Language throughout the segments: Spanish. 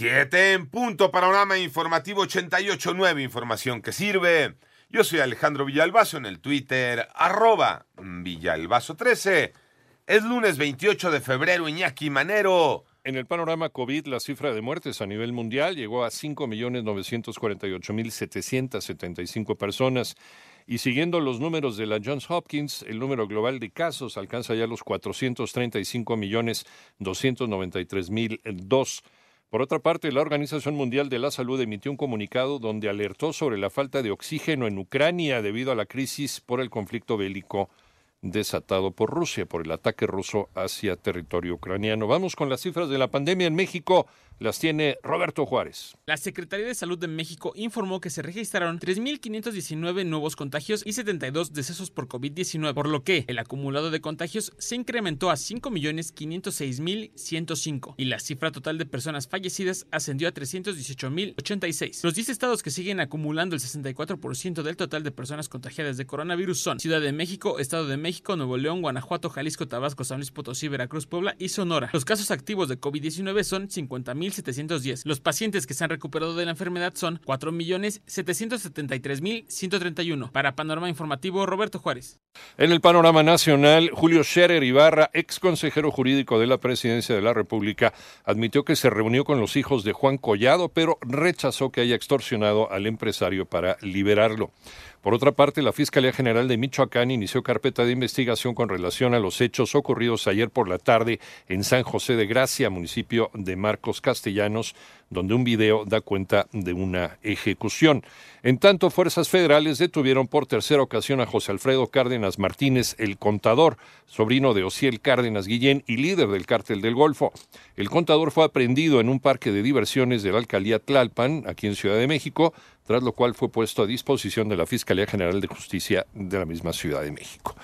Siete en punto, panorama informativo 88.9, información que sirve. Yo soy Alejandro Villalbazo en el Twitter, arroba Villalbazo13. Es lunes 28 de febrero, Iñaki Manero. En el panorama COVID, la cifra de muertes a nivel mundial llegó a 5.948.775 personas. Y siguiendo los números de la Johns Hopkins, el número global de casos alcanza ya los 435.293.002. Por otra parte, la Organización Mundial de la Salud emitió un comunicado donde alertó sobre la falta de oxígeno en Ucrania debido a la crisis por el conflicto bélico desatado por Rusia, por el ataque ruso hacia territorio ucraniano. Vamos con las cifras de la pandemia en México. Las tiene Roberto Juárez. La Secretaría de Salud de México informó que se registraron 3.519 nuevos contagios y 72 decesos por COVID-19, por lo que el acumulado de contagios se incrementó a 5.506.105 y la cifra total de personas fallecidas ascendió a 318.086. Los 10 estados que siguen acumulando el 64% del total de personas contagiadas de coronavirus son Ciudad de México, Estado de México, Nuevo León, Guanajuato, Jalisco, Tabasco, San Luis Potosí, Veracruz, Puebla y Sonora. Los casos activos de COVID-19 son 50.000 710. Los pacientes que se han recuperado de la enfermedad son 4.773.131. Para Panorama Informativo, Roberto Juárez. En el panorama nacional, Julio Scherer Ibarra, ex consejero jurídico de la Presidencia de la República, admitió que se reunió con los hijos de Juan Collado, pero rechazó que haya extorsionado al empresario para liberarlo. Por otra parte, la Fiscalía General de Michoacán inició carpeta de investigación con relación a los hechos ocurridos ayer por la tarde en San José de Gracia, municipio de Marcos Castellanos, donde un video da cuenta de una ejecución. En tanto, fuerzas federales detuvieron por tercera ocasión a José Alfredo Cárdenas Martínez, el contador, sobrino de Ociel Cárdenas Guillén y líder del cártel del Golfo. El contador fue aprendido en un parque de diversiones de la alcaldía Tlalpan, aquí en Ciudad de México, tras lo cual fue puesto a disposición de la Fiscalía General de Justicia de la misma Ciudad de México.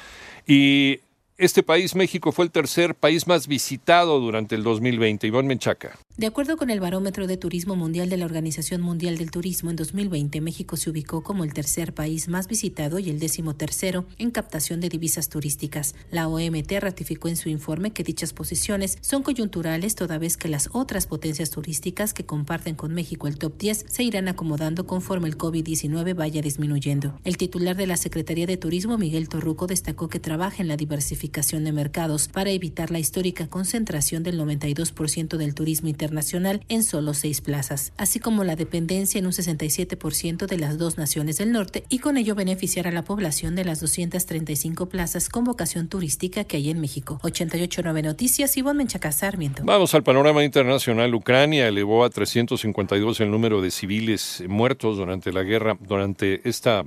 Y este país, México, fue el tercer país más visitado durante el 2020. Iván Menchaca. De acuerdo con el Barómetro de Turismo Mundial de la Organización Mundial del Turismo, en 2020 México se ubicó como el tercer país más visitado y el décimo tercero en captación de divisas turísticas. La OMT ratificó en su informe que dichas posiciones son coyunturales toda vez que las otras potencias turísticas que comparten con México el top 10 se irán acomodando conforme el COVID-19 vaya disminuyendo. El titular de la Secretaría de Turismo, Miguel Torruco, destacó que trabaja en la diversificación de mercados para evitar la histórica concentración del 92% del turismo internacional internacional en solo seis plazas, así como la dependencia en un 67% de las dos naciones del norte y con ello beneficiar a la población de las 235 plazas con vocación turística que hay en México. 889 Noticias, Ivonne Menchaca Sarmiento. Vamos al panorama internacional. Ucrania elevó a 352 el número de civiles muertos durante la guerra, durante esta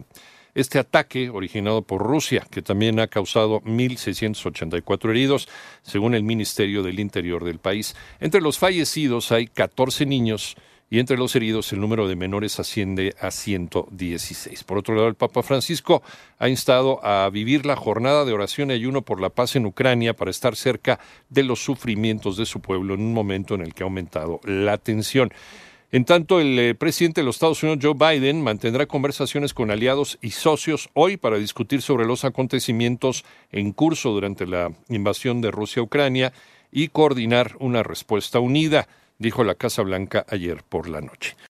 este ataque originado por Rusia, que también ha causado 1.684 heridos, según el Ministerio del Interior del país. Entre los fallecidos hay 14 niños y entre los heridos el número de menores asciende a 116. Por otro lado, el Papa Francisco ha instado a vivir la jornada de oración y ayuno por la paz en Ucrania para estar cerca de los sufrimientos de su pueblo en un momento en el que ha aumentado la tensión. En tanto, el eh, presidente de los Estados Unidos, Joe Biden, mantendrá conversaciones con aliados y socios hoy para discutir sobre los acontecimientos en curso durante la invasión de Rusia a Ucrania y coordinar una respuesta unida, dijo la Casa Blanca ayer por la noche.